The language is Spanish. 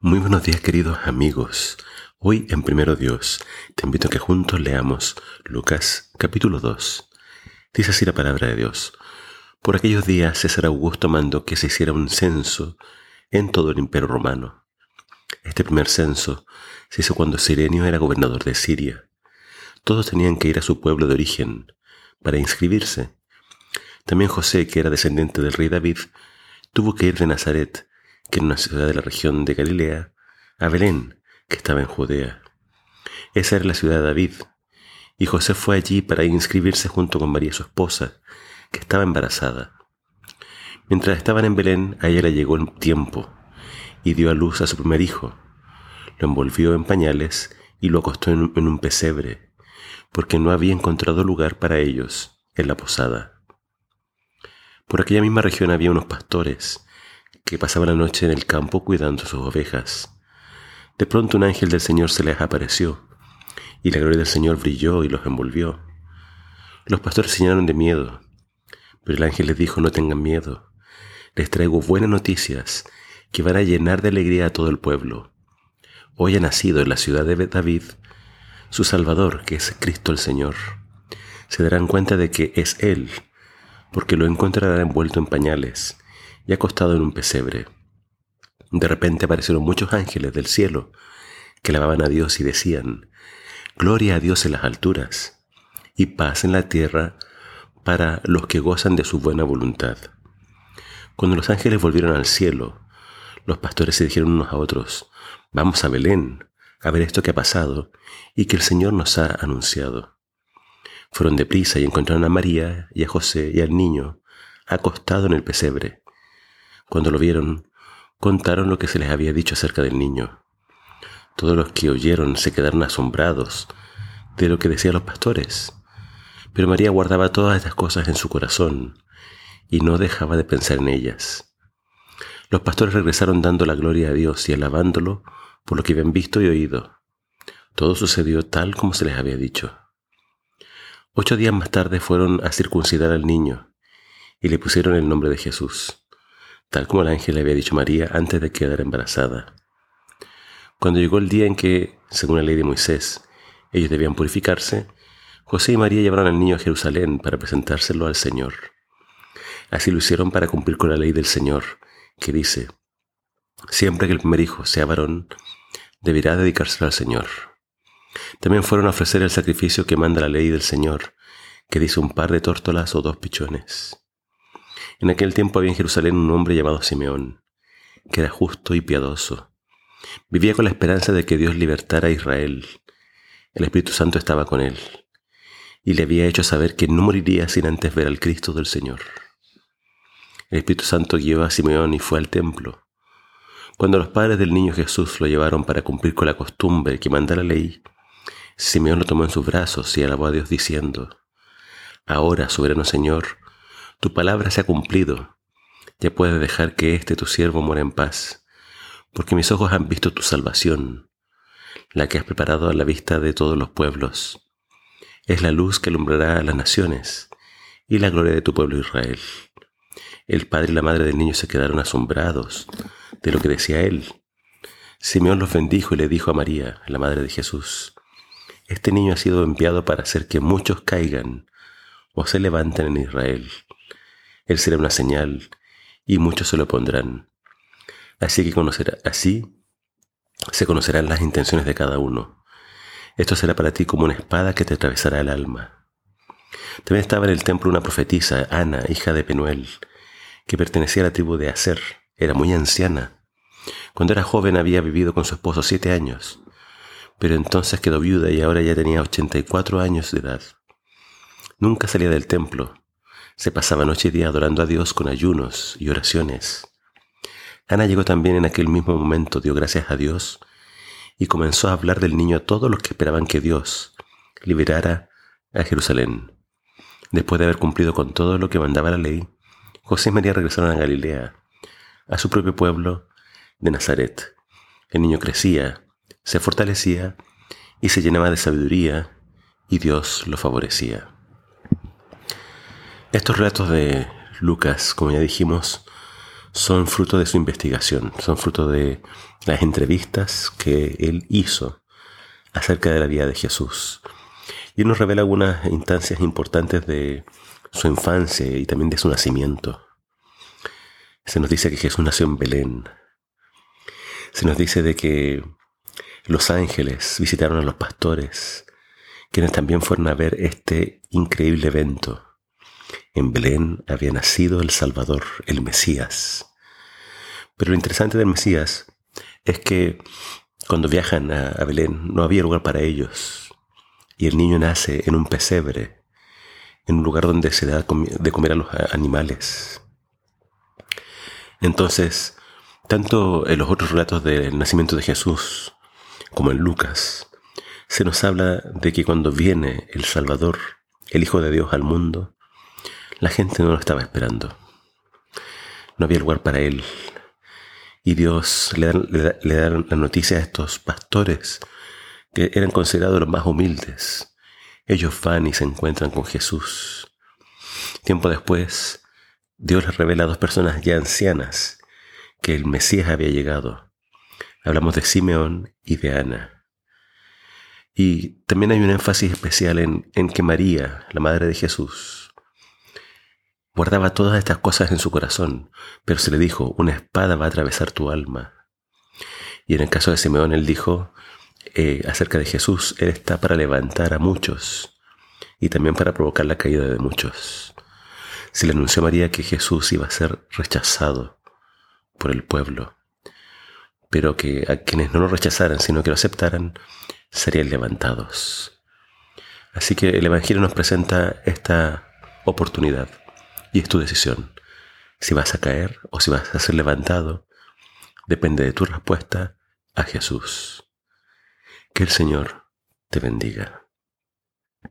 Muy buenos días queridos amigos. Hoy en Primero Dios te invito a que juntos leamos Lucas capítulo 2. Dice así la palabra de Dios. Por aquellos días César Augusto mandó que se hiciera un censo en todo el imperio romano. Este primer censo se hizo cuando Sirenio era gobernador de Siria. Todos tenían que ir a su pueblo de origen para inscribirse. También José, que era descendiente del rey David, tuvo que ir de Nazaret que en una ciudad de la región de Galilea, a Belén, que estaba en Judea. Esa era la ciudad de David, y José fue allí para inscribirse junto con María su esposa, que estaba embarazada. Mientras estaban en Belén, a ella le llegó el tiempo, y dio a luz a su primer hijo. Lo envolvió en pañales y lo acostó en un pesebre, porque no había encontrado lugar para ellos en la posada. Por aquella misma región había unos pastores que pasaban la noche en el campo cuidando sus ovejas. De pronto un ángel del Señor se les apareció, y la gloria del Señor brilló y los envolvió. Los pastores se llenaron de miedo, pero el ángel les dijo, no tengan miedo, les traigo buenas noticias que van a llenar de alegría a todo el pueblo. Hoy ha nacido en la ciudad de David su Salvador, que es Cristo el Señor. Se darán cuenta de que es Él, porque lo encontrarán envuelto en pañales y acostado en un pesebre. De repente aparecieron muchos ángeles del cielo que lavaban a Dios y decían, Gloria a Dios en las alturas y paz en la tierra para los que gozan de su buena voluntad. Cuando los ángeles volvieron al cielo, los pastores se dijeron unos a otros, Vamos a Belén a ver esto que ha pasado y que el Señor nos ha anunciado. Fueron deprisa y encontraron a María y a José y al niño acostado en el pesebre. Cuando lo vieron, contaron lo que se les había dicho acerca del niño. Todos los que oyeron se quedaron asombrados de lo que decían los pastores. Pero María guardaba todas estas cosas en su corazón y no dejaba de pensar en ellas. Los pastores regresaron dando la gloria a Dios y alabándolo por lo que habían visto y oído. Todo sucedió tal como se les había dicho. Ocho días más tarde fueron a circuncidar al niño y le pusieron el nombre de Jesús tal como el ángel le había dicho a María antes de quedar embarazada. Cuando llegó el día en que, según la ley de Moisés, ellos debían purificarse, José y María llevaron al niño a Jerusalén para presentárselo al Señor. Así lo hicieron para cumplir con la ley del Señor, que dice, siempre que el primer hijo sea varón, deberá dedicárselo al Señor. También fueron a ofrecer el sacrificio que manda la ley del Señor, que dice un par de tórtolas o dos pichones. En aquel tiempo había en Jerusalén un hombre llamado Simeón, que era justo y piadoso. Vivía con la esperanza de que Dios libertara a Israel. El Espíritu Santo estaba con él y le había hecho saber que no moriría sin antes ver al Cristo del Señor. El Espíritu Santo guió a Simeón y fue al templo. Cuando los padres del niño Jesús lo llevaron para cumplir con la costumbre que manda la ley, Simeón lo tomó en sus brazos y alabó a Dios diciendo, Ahora, soberano Señor, tu palabra se ha cumplido. Ya puedes dejar que este tu siervo muera en paz, porque mis ojos han visto tu salvación, la que has preparado a la vista de todos los pueblos. Es la luz que alumbrará a las naciones y la gloria de tu pueblo Israel. El padre y la madre del niño se quedaron asombrados de lo que decía él. Simeón los bendijo y le dijo a María, la madre de Jesús, Este niño ha sido enviado para hacer que muchos caigan o se levanten en Israel él será una señal y muchos se lo pondrán. Así que conocerá, así se conocerán las intenciones de cada uno. Esto será para ti como una espada que te atravesará el alma. También estaba en el templo una profetisa, Ana, hija de Penuel, que pertenecía a la tribu de Aser. Era muy anciana. Cuando era joven había vivido con su esposo siete años, pero entonces quedó viuda y ahora ya tenía 84 años de edad. Nunca salía del templo, se pasaba noche y día adorando a Dios con ayunos y oraciones. Ana llegó también en aquel mismo momento, dio gracias a Dios y comenzó a hablar del niño a todos los que esperaban que Dios liberara a Jerusalén. Después de haber cumplido con todo lo que mandaba la ley, José y María regresaron a Galilea, a su propio pueblo de Nazaret. El niño crecía, se fortalecía y se llenaba de sabiduría y Dios lo favorecía. Estos relatos de Lucas, como ya dijimos, son fruto de su investigación, son fruto de las entrevistas que él hizo acerca de la vida de Jesús. Y nos revela algunas instancias importantes de su infancia y también de su nacimiento. Se nos dice que Jesús nació en Belén. Se nos dice de que los ángeles visitaron a los pastores, quienes también fueron a ver este increíble evento. En Belén había nacido el Salvador, el Mesías. Pero lo interesante del Mesías es que cuando viajan a, Belén no había lugar para ellos. Y el niño nace en un pesebre, en un lugar donde se da de comer a los animales. Entonces, tanto en los otros relatos del nacimiento de Jesús como en Lucas, se nos habla de que cuando viene el Salvador, el Hijo de Dios al mundo, la gente no lo estaba esperando. No había lugar para él. Y Dios le da, la noticia a estos pastores que eran considerados los más humildes. Ellos van y se encuentran con Jesús. Tiempo después, Dios les revela a dos personas ya ancianas que el Mesías había llegado. Hablamos de Simeón y de Ana. Y también hay un énfasis especial en, en que María, la madre de Jesús, guardaba todas estas cosas en su corazón, pero se le dijo, una espada va a atravesar tu alma. Y en el caso de Simeón, él dijo eh, acerca de Jesús, Él está para levantar a muchos y también para provocar la caída de muchos. Se le anunció a María que Jesús iba a ser rechazado por el pueblo, pero que a quienes no lo rechazaran, sino que lo aceptaran, serían levantados. Así que el Evangelio nos presenta esta oportunidad y es tu decisión. Si vas a caer o si vas a ser levantado, depende de tu respuesta a Jesús. Que el Señor te bendiga.